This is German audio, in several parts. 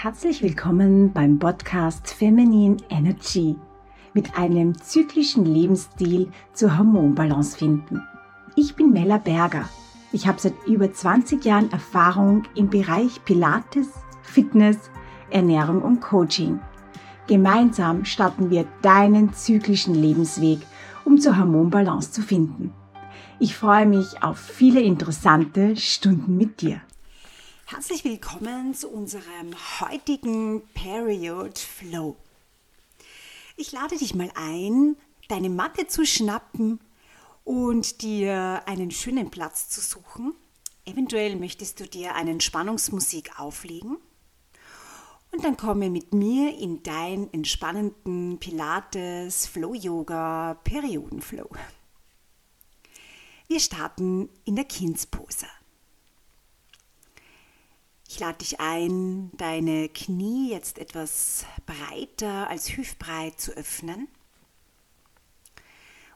Herzlich willkommen beim Podcast Feminine Energy mit einem zyklischen Lebensstil zur Hormonbalance finden. Ich bin Mella Berger. Ich habe seit über 20 Jahren Erfahrung im Bereich Pilates, Fitness, Ernährung und Coaching. Gemeinsam starten wir deinen zyklischen Lebensweg, um zur Hormonbalance zu finden. Ich freue mich auf viele interessante Stunden mit dir. Herzlich willkommen zu unserem heutigen Period Flow. Ich lade dich mal ein, deine Matte zu schnappen und dir einen schönen Platz zu suchen. Eventuell möchtest du dir einen Spannungsmusik auflegen. Und dann komme mit mir in dein entspannenden Pilates, Flow Yoga, Periodenflow. Wir starten in der Kindspose. Ich lade dich ein, deine Knie jetzt etwas breiter als hüftbreit zu öffnen.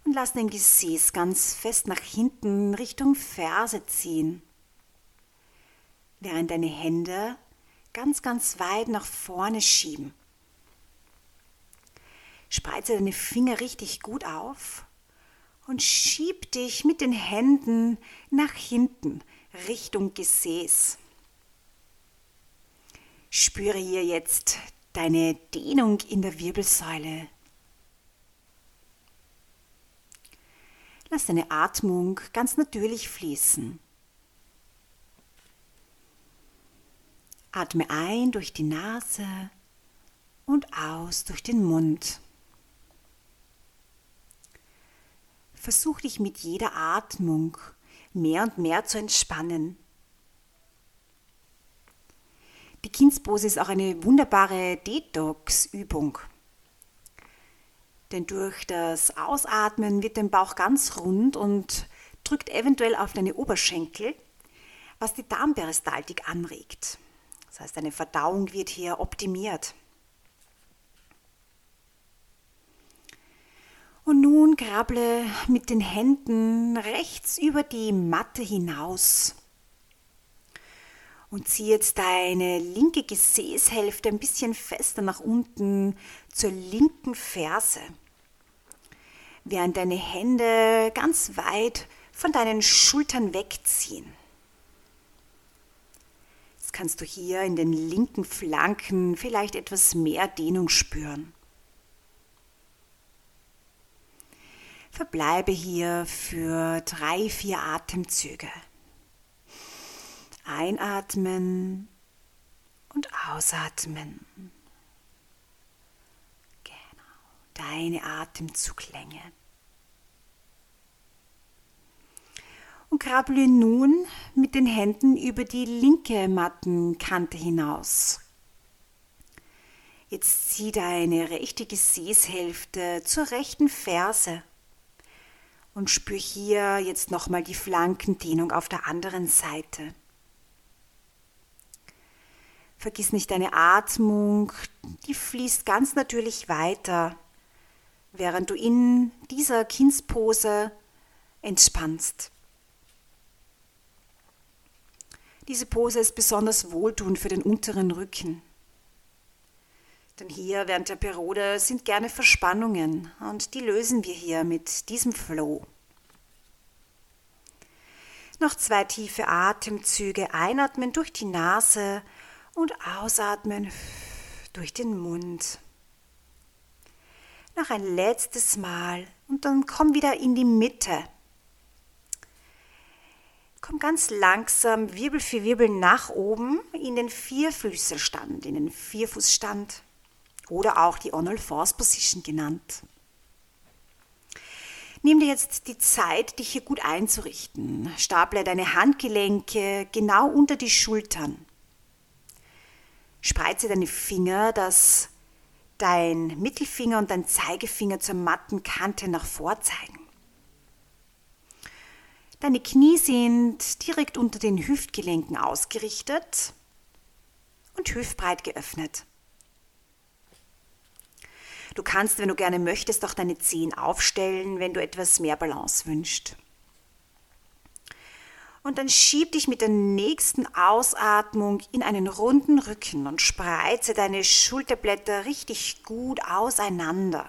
Und lass dein Gesäß ganz fest nach hinten Richtung Ferse ziehen. Während deine Hände ganz, ganz weit nach vorne schieben. Spreize deine Finger richtig gut auf und schieb dich mit den Händen nach hinten Richtung Gesäß. Spüre hier jetzt deine Dehnung in der Wirbelsäule. Lass deine Atmung ganz natürlich fließen. Atme ein durch die Nase und aus durch den Mund. Versuch dich mit jeder Atmung mehr und mehr zu entspannen. Die Kindspose ist auch eine wunderbare Detox-Übung. Denn durch das Ausatmen wird dein Bauch ganz rund und drückt eventuell auf deine Oberschenkel, was die Darmperistaltik anregt. Das heißt, deine Verdauung wird hier optimiert. Und nun krabble mit den Händen rechts über die Matte hinaus und zieh jetzt deine linke Gesäßhälfte ein bisschen fester nach unten zur linken Ferse, während deine Hände ganz weit von deinen Schultern wegziehen. Jetzt kannst du hier in den linken Flanken vielleicht etwas mehr Dehnung spüren. Verbleibe hier für drei, vier Atemzüge. Einatmen und ausatmen. Genau, deine Atemzuglänge. Und krabbele nun mit den Händen über die linke Mattenkante hinaus. Jetzt zieh deine rechte Gesäßhälfte zur rechten Ferse und spür hier jetzt nochmal die Flankendehnung auf der anderen Seite. Vergiss nicht deine Atmung, die fließt ganz natürlich weiter, während du in dieser Kindspose entspannst. Diese Pose ist besonders wohltuend für den unteren Rücken. Denn hier während der Periode sind gerne Verspannungen und die lösen wir hier mit diesem Flow. Noch zwei tiefe Atemzüge einatmen durch die Nase und ausatmen durch den Mund. Noch ein letztes Mal und dann komm wieder in die Mitte. Komm ganz langsam Wirbel für Wirbel nach oben in den Vierfüßerstand, in den Vierfußstand oder auch die On All Fours Position genannt. Nimm dir jetzt die Zeit, dich hier gut einzurichten. Staple deine Handgelenke genau unter die Schultern. Spreize deine Finger, dass dein Mittelfinger und dein Zeigefinger zur matten Kante nach vor zeigen. Deine Knie sind direkt unter den Hüftgelenken ausgerichtet und hüftbreit geöffnet. Du kannst, wenn du gerne möchtest, auch deine Zehen aufstellen, wenn du etwas mehr Balance wünschst. Und dann schieb dich mit der nächsten Ausatmung in einen runden Rücken und spreize deine Schulterblätter richtig gut auseinander.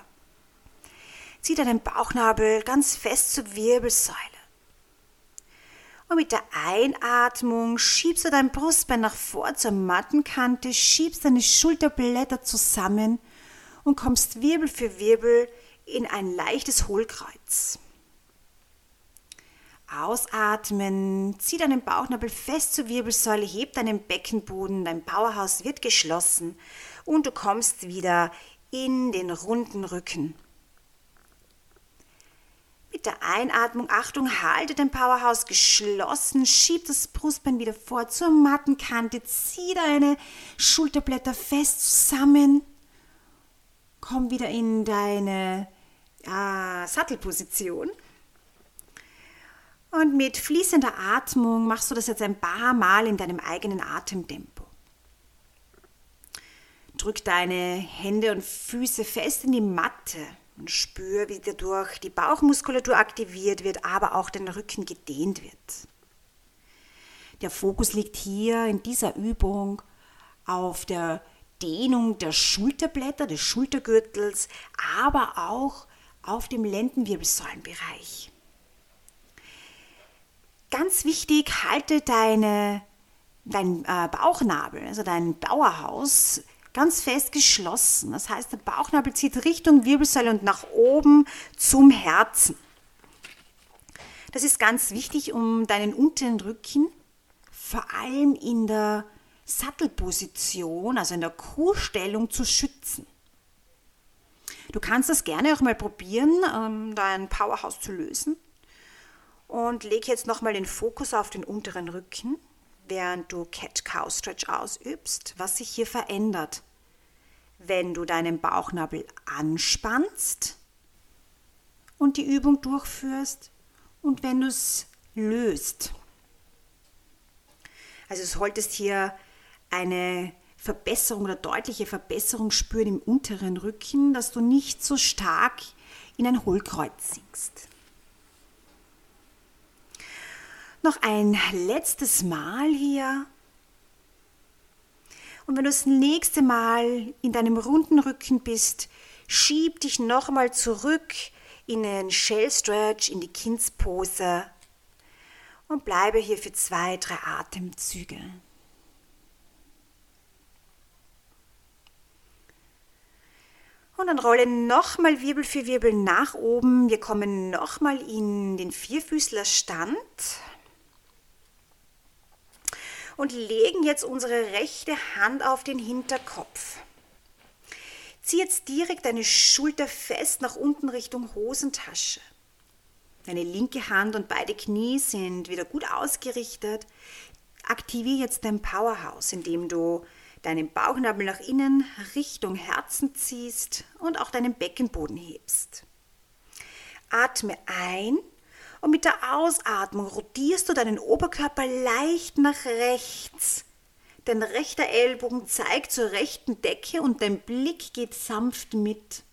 Zieh deinen Bauchnabel ganz fest zur Wirbelsäule. Und mit der Einatmung schiebst du dein Brustbein nach vor zur Mattenkante, schiebst deine Schulterblätter zusammen und kommst Wirbel für Wirbel in ein leichtes Hohlkreuz. Ausatmen, zieh deinen Bauchnabel fest zur Wirbelsäule, heb deinen Beckenboden, dein Powerhouse wird geschlossen. Und du kommst wieder in den runden Rücken. Mit der Einatmung, Achtung, halte dein Powerhouse geschlossen, schieb das Brustbein wieder vor zur Mattenkante, zieh deine Schulterblätter fest zusammen, komm wieder in deine äh, Sattelposition. Und mit fließender Atmung machst du das jetzt ein paar Mal in deinem eigenen Atemtempo. Drück deine Hände und Füße fest in die Matte und spür, wie dadurch die Bauchmuskulatur aktiviert wird, aber auch der Rücken gedehnt wird. Der Fokus liegt hier in dieser Übung auf der Dehnung der Schulterblätter, des Schultergürtels, aber auch auf dem Lendenwirbelsäulenbereich. Ganz wichtig, halte deine, dein äh, Bauchnabel, also dein Dauerhaus, ganz fest geschlossen. Das heißt, der Bauchnabel zieht Richtung Wirbelsäule und nach oben zum Herzen. Das ist ganz wichtig, um deinen unteren Rücken vor allem in der Sattelposition, also in der Kuhstellung zu schützen. Du kannst das gerne auch mal probieren, ähm, dein Powerhouse zu lösen und leg jetzt nochmal den Fokus auf den unteren Rücken, während du Cat-Cow-Stretch ausübst, was sich hier verändert. Wenn du deinen Bauchnabel anspannst und die Übung durchführst und wenn du es löst. Also du solltest hier eine Verbesserung oder deutliche Verbesserung spüren im unteren Rücken, dass du nicht so stark in ein Hohlkreuz sinkst. Noch ein letztes Mal hier. Und wenn du das nächste Mal in deinem runden Rücken bist, schieb dich nochmal zurück in den Shell Stretch, in die Kindspose und bleibe hier für zwei, drei Atemzüge. Und dann rolle nochmal Wirbel für Wirbel nach oben. Wir kommen nochmal in den Vierfüßlerstand und legen jetzt unsere rechte Hand auf den Hinterkopf. Zieh jetzt direkt deine Schulter fest nach unten Richtung Hosentasche. Deine linke Hand und beide Knie sind wieder gut ausgerichtet. Aktiviere jetzt dein Powerhouse, indem du deinen Bauchnabel nach innen Richtung Herzen ziehst und auch deinen Beckenboden hebst. Atme ein und mit der Ausatmung rotierst du deinen Oberkörper leicht nach rechts. Dein rechter Ellbogen zeigt zur rechten Decke und dein Blick geht sanft mit.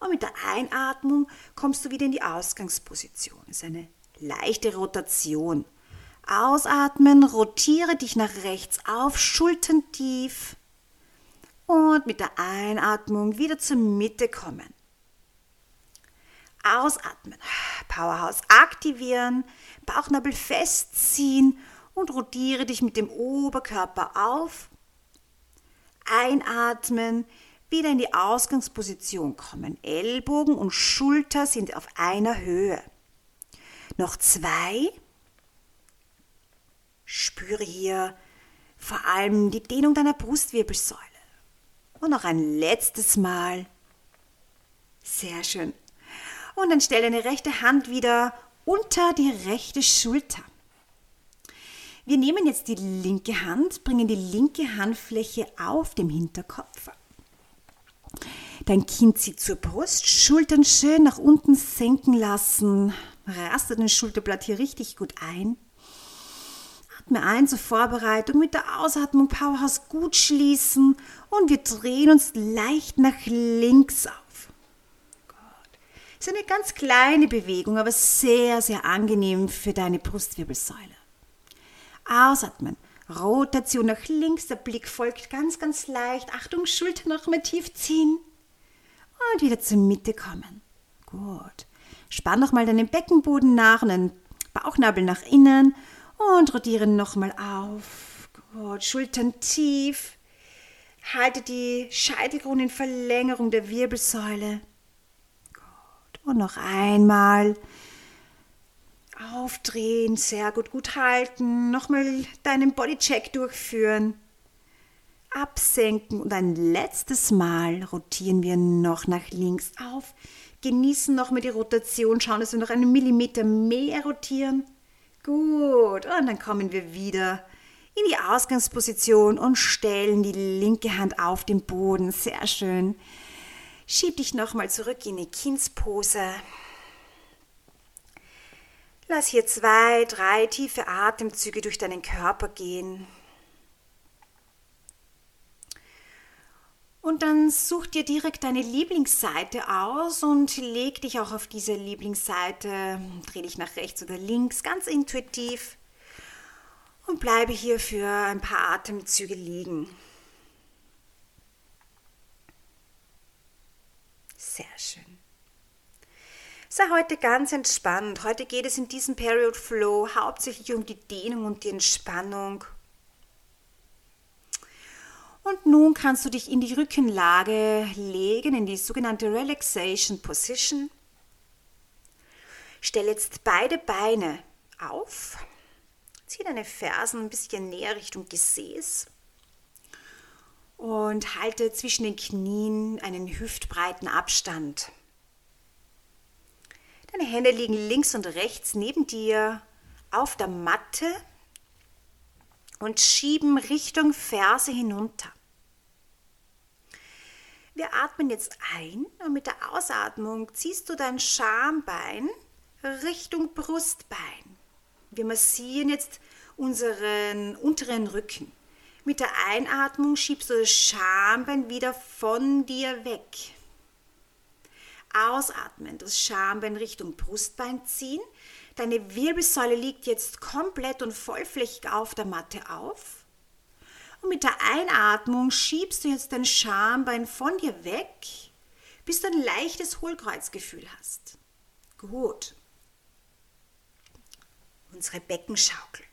Und mit der Einatmung kommst du wieder in die Ausgangsposition. Das ist eine leichte Rotation. Ausatmen, rotiere dich nach rechts auf, Schultern tief. Und mit der Einatmung wieder zur Mitte kommen. Ausatmen. Powerhouse aktivieren, Bauchnabel festziehen und rotiere dich mit dem Oberkörper auf. Einatmen, wieder in die Ausgangsposition kommen. Ellbogen und Schulter sind auf einer Höhe. Noch zwei. Spüre hier vor allem die Dehnung deiner Brustwirbelsäule. Und noch ein letztes Mal. Sehr schön. Und dann stelle deine rechte Hand wieder unter die rechte Schulter. Wir nehmen jetzt die linke Hand, bringen die linke Handfläche auf dem Hinterkopf. Dein Kinn zieht zur Brust, Schultern schön nach unten senken lassen. Raste den Schulterblatt hier richtig gut ein. Atme ein zur Vorbereitung, mit der Ausatmung Powerhouse gut schließen und wir drehen uns leicht nach links auf. Ist eine ganz kleine Bewegung, aber sehr, sehr angenehm für deine Brustwirbelsäule. Ausatmen. Rotation nach links, der Blick folgt ganz, ganz leicht. Achtung, Schulter noch mal tief ziehen. Und wieder zur Mitte kommen. Gut. Spann noch mal deinen Beckenboden nach und den Bauchnabel nach innen und rotiere noch mal auf. Gut. Schultern tief. Halte die Scheitelkrone in Verlängerung der Wirbelsäule. Und noch einmal aufdrehen, sehr gut, gut halten, nochmal deinen Bodycheck durchführen, absenken und ein letztes Mal rotieren wir noch nach links auf, genießen nochmal die Rotation, schauen, dass wir noch einen Millimeter mehr rotieren. Gut, und dann kommen wir wieder in die Ausgangsposition und stellen die linke Hand auf den Boden. Sehr schön. Schieb dich nochmal zurück in die Kindspose. Lass hier zwei, drei tiefe Atemzüge durch deinen Körper gehen. Und dann such dir direkt deine Lieblingsseite aus und leg dich auch auf diese Lieblingsseite. Dreh dich nach rechts oder links, ganz intuitiv. Und bleibe hier für ein paar Atemzüge liegen. Sehr schön. Sei heute ganz entspannt. Heute geht es in diesem Period Flow hauptsächlich um die Dehnung und die Entspannung. Und nun kannst du dich in die Rückenlage legen, in die sogenannte Relaxation Position. Stell jetzt beide Beine auf. Zieh deine Fersen ein bisschen näher Richtung Gesäß und halte zwischen den Knien einen hüftbreiten Abstand. Deine Hände liegen links und rechts neben dir auf der Matte und schieben Richtung Ferse hinunter. Wir atmen jetzt ein und mit der Ausatmung ziehst du dein Schambein Richtung Brustbein. Wir massieren jetzt unseren unteren Rücken. Mit der Einatmung schiebst du das Schambein wieder von dir weg. Ausatmen, das Schambein Richtung Brustbein ziehen. Deine Wirbelsäule liegt jetzt komplett und vollflächig auf der Matte auf. Und mit der Einatmung schiebst du jetzt dein Schambein von dir weg, bis du ein leichtes Hohlkreuzgefühl hast. Gut. Unsere Beckenschaukel.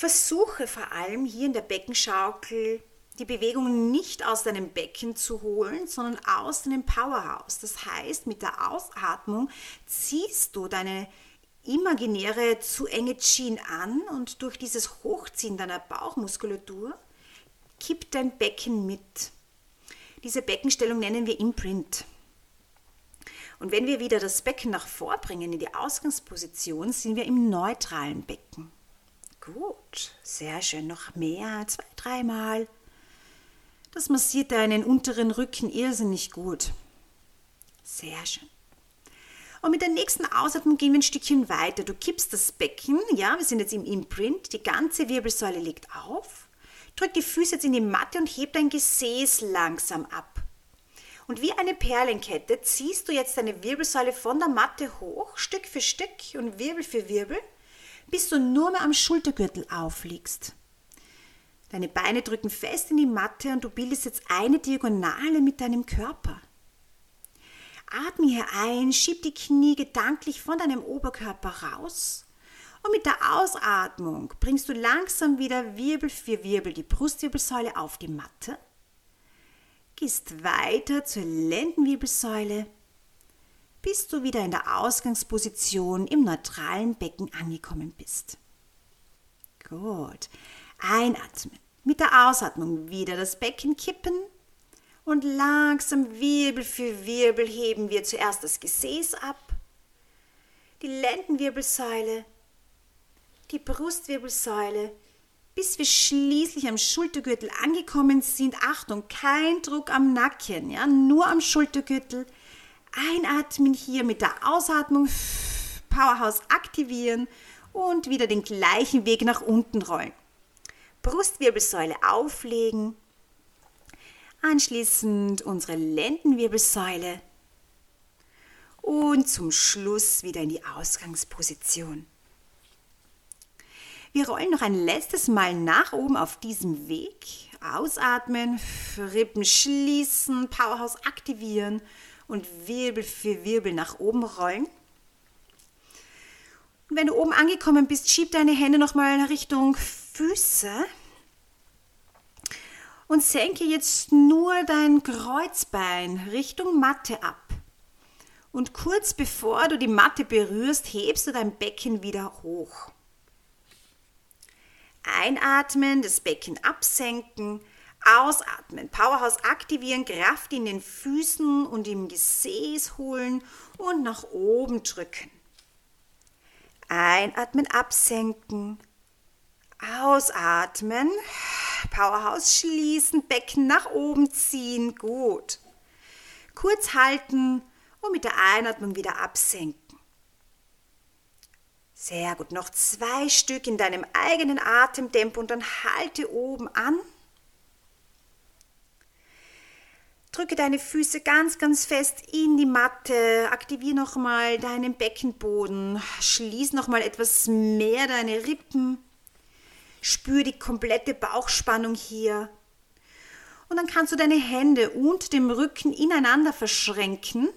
Versuche vor allem hier in der Beckenschaukel die Bewegung nicht aus deinem Becken zu holen, sondern aus deinem Powerhouse. Das heißt, mit der Ausatmung ziehst du deine imaginäre zu enge Chin an und durch dieses Hochziehen deiner Bauchmuskulatur kippt dein Becken mit. Diese Beckenstellung nennen wir Imprint. Und wenn wir wieder das Becken nach vorbringen in die Ausgangsposition, sind wir im neutralen Becken. Gut, sehr schön. Noch mehr, zwei, dreimal. Das massiert deinen unteren Rücken irrsinnig gut. Sehr schön. Und mit der nächsten Ausatmung gehen wir ein Stückchen weiter. Du kippst das Becken, ja, wir sind jetzt im Imprint, die ganze Wirbelsäule liegt auf. Drück die Füße jetzt in die Matte und heb dein Gesäß langsam ab. Und wie eine Perlenkette ziehst du jetzt deine Wirbelsäule von der Matte hoch, Stück für Stück und Wirbel für Wirbel, bis du nur mehr am Schultergürtel aufliegst. Deine Beine drücken fest in die Matte und du bildest jetzt eine Diagonale mit deinem Körper. Atme hier ein, schieb die Knie gedanklich von deinem Oberkörper raus und mit der Ausatmung bringst du langsam wieder Wirbel für Wirbel die Brustwirbelsäule auf die Matte. Gehst weiter zur Lendenwirbelsäule, bis du wieder in der Ausgangsposition im neutralen Becken angekommen bist. Gut. Einatmen. Mit der Ausatmung wieder das Becken kippen und langsam Wirbel für Wirbel heben wir zuerst das Gesäß ab, die Lendenwirbelsäule, die Brustwirbelsäule, bis wir schließlich am Schultergürtel angekommen sind. Achtung, kein Druck am Nacken, ja, nur am Schultergürtel. Einatmen hier mit der Ausatmung, Powerhouse aktivieren und wieder den gleichen Weg nach unten rollen. Brustwirbelsäule auflegen, anschließend unsere Lendenwirbelsäule und zum Schluss wieder in die Ausgangsposition. Wir rollen noch ein letztes Mal nach oben auf diesem Weg. Ausatmen, Rippen schließen, Powerhouse aktivieren und Wirbel für Wirbel nach oben rollen. Und wenn du oben angekommen bist, schieb deine Hände nochmal Richtung Füße und senke jetzt nur dein Kreuzbein Richtung Matte ab. Und kurz bevor du die Matte berührst, hebst du dein Becken wieder hoch. Einatmen, das Becken absenken, ausatmen, Powerhouse aktivieren, Kraft in den Füßen und im Gesäß holen und nach oben drücken. Einatmen, absenken, ausatmen, Powerhouse schließen, Becken nach oben ziehen, gut. Kurz halten und mit der Einatmung wieder absenken. Sehr gut. Noch zwei Stück in deinem eigenen Atemtempo und dann halte oben an. Drücke deine Füße ganz, ganz fest in die Matte. Aktiviere nochmal deinen Beckenboden. Schließ nochmal etwas mehr deine Rippen. Spür die komplette Bauchspannung hier. Und dann kannst du deine Hände und dem Rücken ineinander verschränken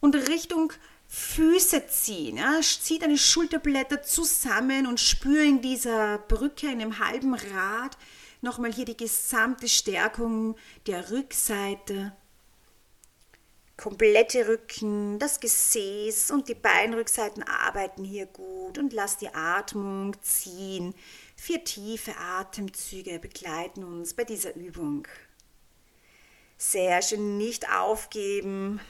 und Richtung Füße ziehen. Ja. Zieh deine Schulterblätter zusammen und spür in dieser Brücke, in einem halben Rad, nochmal hier die gesamte Stärkung der Rückseite. Komplette Rücken, das Gesäß und die Beinrückseiten arbeiten hier gut und lass die Atmung ziehen. Vier tiefe Atemzüge begleiten uns bei dieser Übung. Sehr schön, nicht aufgeben,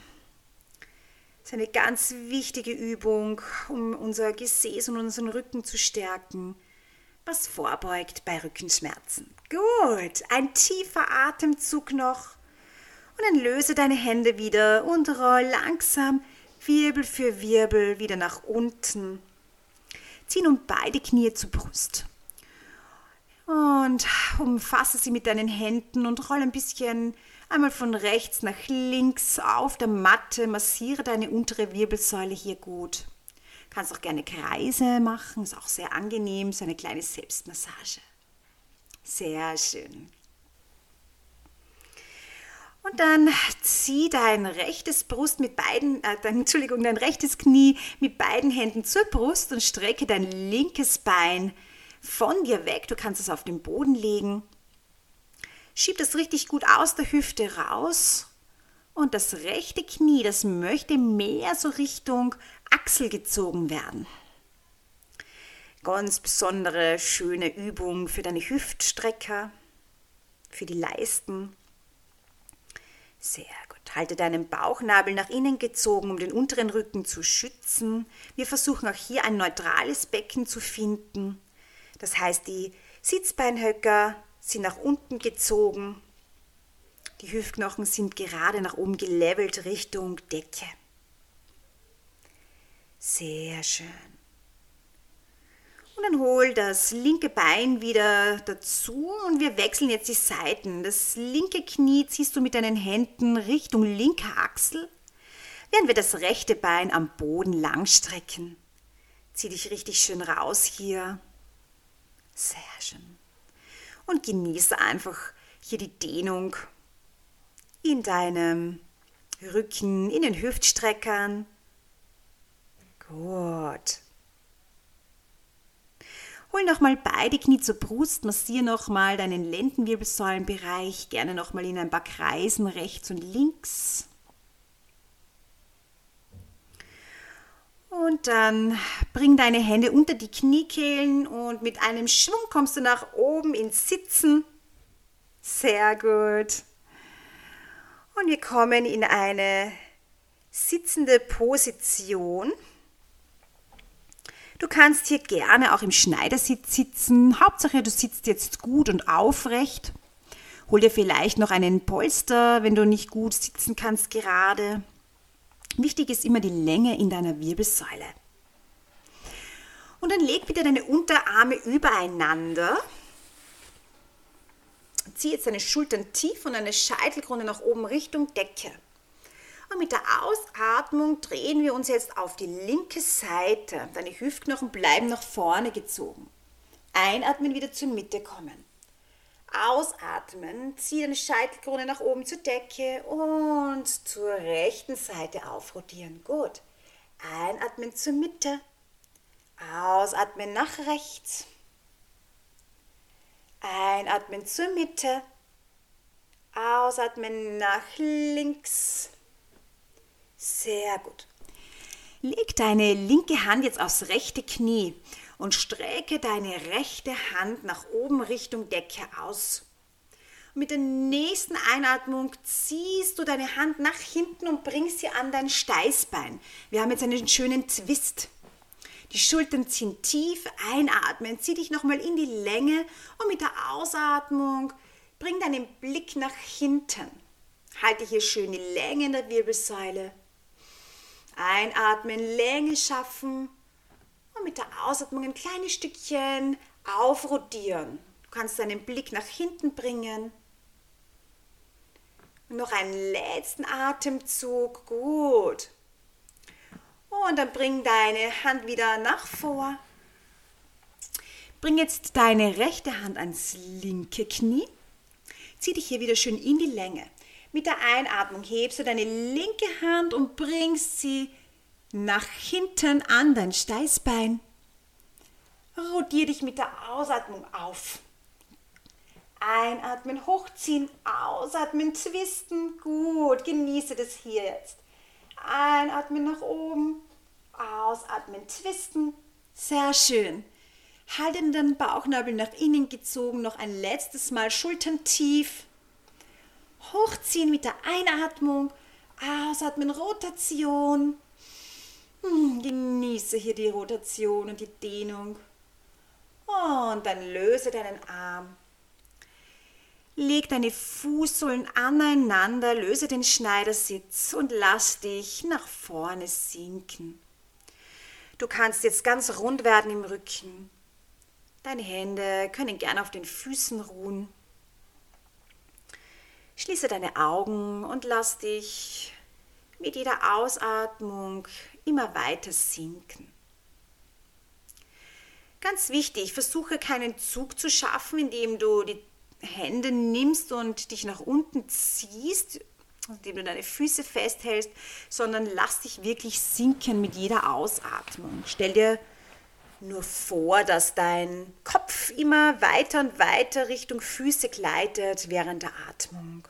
ist eine ganz wichtige Übung, um unser Gesäß und unseren Rücken zu stärken, was vorbeugt bei Rückenschmerzen. Gut, ein tiefer Atemzug noch und dann löse deine Hände wieder und roll langsam Wirbel für Wirbel wieder nach unten. Zieh nun beide Knie zur Brust. Und umfasse sie mit deinen Händen und roll ein bisschen Einmal von rechts nach links auf der Matte, massiere deine untere Wirbelsäule hier gut. Kannst auch gerne Kreise machen, ist auch sehr angenehm, so eine kleine Selbstmassage. Sehr schön. Und dann zieh dein rechtes Brust mit beiden, äh, dein, Entschuldigung, dein rechtes Knie mit beiden Händen zur Brust und strecke dein linkes Bein von dir weg. Du kannst es auf den Boden legen Schieb das richtig gut aus der Hüfte raus. Und das rechte Knie, das möchte mehr so Richtung Achsel gezogen werden. Ganz besondere, schöne Übung für deine Hüftstrecker, für die Leisten. Sehr gut. Halte deinen Bauchnabel nach innen gezogen, um den unteren Rücken zu schützen. Wir versuchen auch hier ein neutrales Becken zu finden. Das heißt, die Sitzbeinhöcker sind nach unten gezogen. Die Hüftknochen sind gerade nach oben gelevelt Richtung Decke. Sehr schön. Und dann hol das linke Bein wieder dazu und wir wechseln jetzt die Seiten. Das linke Knie ziehst du mit deinen Händen Richtung linker Achsel, während wir das rechte Bein am Boden langstrecken. Zieh dich richtig schön raus hier. Sehr schön und genieße einfach hier die Dehnung in deinem Rücken, in den Hüftstreckern. Gut. Hol nochmal beide Knie zur Brust, massiere nochmal deinen Lendenwirbelsäulenbereich, gerne nochmal in ein paar Kreisen rechts und links. Und dann bring deine Hände unter die Kniekehlen und mit einem Schwung kommst du nach oben ins Sitzen. Sehr gut. Und wir kommen in eine sitzende Position. Du kannst hier gerne auch im Schneidersitz sitzen. Hauptsache, du sitzt jetzt gut und aufrecht. Hol dir vielleicht noch einen Polster, wenn du nicht gut sitzen kannst gerade. Wichtig ist immer die Länge in deiner Wirbelsäule. Und dann leg bitte deine Unterarme übereinander. Zieh jetzt deine Schultern tief und deine Scheitelkrone nach oben Richtung Decke. Und mit der Ausatmung drehen wir uns jetzt auf die linke Seite. Deine Hüftknochen bleiben nach vorne gezogen. Einatmen, wieder zur Mitte kommen. Ausatmen, zieh deine Scheitelkrone nach oben zur Decke und zur rechten Seite aufrotieren. Gut. Einatmen zur Mitte. Ausatmen nach rechts. Einatmen zur Mitte. Ausatmen nach links. Sehr gut. Leg deine linke Hand jetzt aufs rechte Knie und strecke deine rechte Hand nach oben Richtung Decke aus. mit der nächsten Einatmung ziehst du deine Hand nach hinten und bringst sie an dein Steißbein. Wir haben jetzt einen schönen Twist. Die Schultern ziehen tief, einatmen, zieh dich nochmal in die Länge und mit der Ausatmung bring deinen Blick nach hinten. Halte hier schön die Länge in der Wirbelsäule. Einatmen, Länge schaffen und mit der Ausatmung ein kleines Stückchen aufrotieren. Du kannst deinen Blick nach hinten bringen. Und noch einen letzten Atemzug. Gut. Und dann bring deine Hand wieder nach vor. Bring jetzt deine rechte Hand ans linke Knie. Zieh dich hier wieder schön in die Länge. Mit der Einatmung hebst du deine linke Hand und bringst sie nach hinten an dein Steißbein. Rotier dich mit der Ausatmung auf. Einatmen, hochziehen, ausatmen, twisten. Gut, genieße das hier jetzt. Einatmen nach oben, ausatmen, twisten. Sehr schön. Halte den Bauchnabel nach innen gezogen, noch ein letztes Mal Schultern tief. Hochziehen mit der Einatmung, ausatmen, Rotation. Hm, genieße hier die Rotation und die Dehnung. Und dann löse deinen Arm. Leg deine Fußsohlen aneinander, löse den Schneidersitz und lass dich nach vorne sinken. Du kannst jetzt ganz rund werden im Rücken. Deine Hände können gern auf den Füßen ruhen. Schließe deine Augen und lass dich mit jeder Ausatmung immer weiter sinken. Ganz wichtig, versuche keinen Zug zu schaffen, indem du die Hände nimmst und dich nach unten ziehst, indem du deine Füße festhältst, sondern lass dich wirklich sinken mit jeder Ausatmung. Stell dir nur vor, dass dein Kopf immer weiter und weiter Richtung Füße gleitet während der Atmung.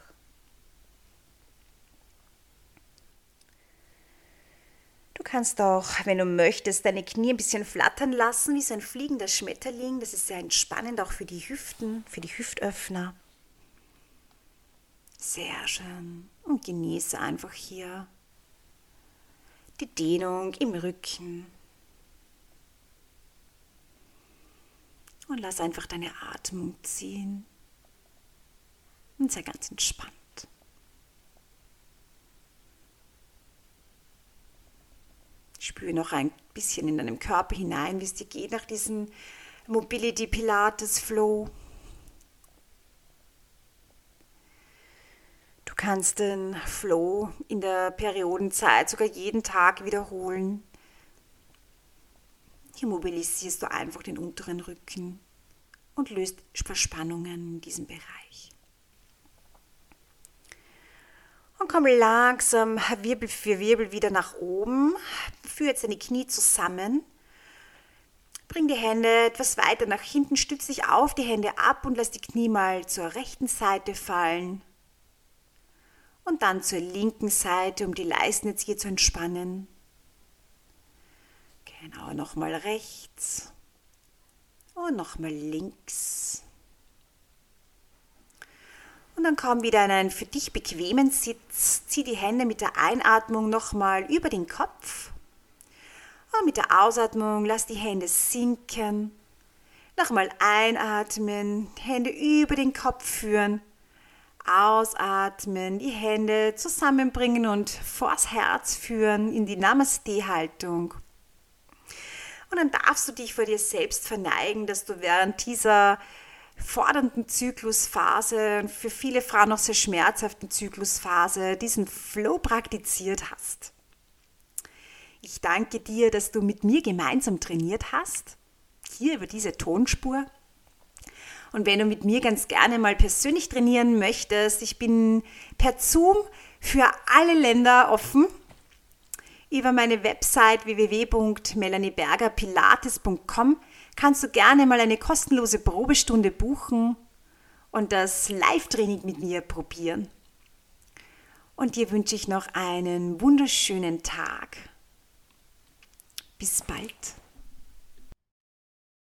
Kannst auch, wenn du möchtest, deine Knie ein bisschen flattern lassen, wie so ein fliegender Schmetterling. Das ist sehr entspannend, auch für die Hüften, für die Hüftöffner. Sehr schön. Und genieße einfach hier die Dehnung im Rücken. Und lass einfach deine Atmung ziehen. Und sei ganz entspannt. Spüre noch ein bisschen in deinem Körper hinein, wie es dir geht nach diesem Mobility Pilates Flow. Du kannst den Flow in der Periodenzeit sogar jeden Tag wiederholen. Hier mobilisierst du einfach den unteren Rücken und löst Verspannungen in diesem Bereich. Und komm langsam Wirbel für Wirbel wieder nach oben. Führ jetzt deine Knie zusammen. Bring die Hände etwas weiter nach hinten, stütz dich auf die Hände ab und lass die Knie mal zur rechten Seite fallen. Und dann zur linken Seite, um die Leisten jetzt hier zu entspannen. Genau, nochmal rechts und nochmal links. Und dann komm wieder in einen für dich bequemen Sitz. Zieh die Hände mit der Einatmung nochmal über den Kopf. Und mit der Ausatmung lass die Hände sinken. Nochmal einatmen, Hände über den Kopf führen. Ausatmen, die Hände zusammenbringen und vors Herz führen in die Namaste-Haltung. Und dann darfst du dich vor dir selbst verneigen, dass du während dieser fordernden Zyklusphase und für viele Frauen noch sehr schmerzhaften Zyklusphase diesen Flow praktiziert hast. Ich danke dir, dass du mit mir gemeinsam trainiert hast, hier über diese Tonspur. Und wenn du mit mir ganz gerne mal persönlich trainieren möchtest, ich bin per Zoom für alle Länder offen. Über meine Website www.melaniebergerpilates.com kannst du gerne mal eine kostenlose Probestunde buchen und das Live-Training mit mir probieren. Und dir wünsche ich noch einen wunderschönen Tag. Bis bald.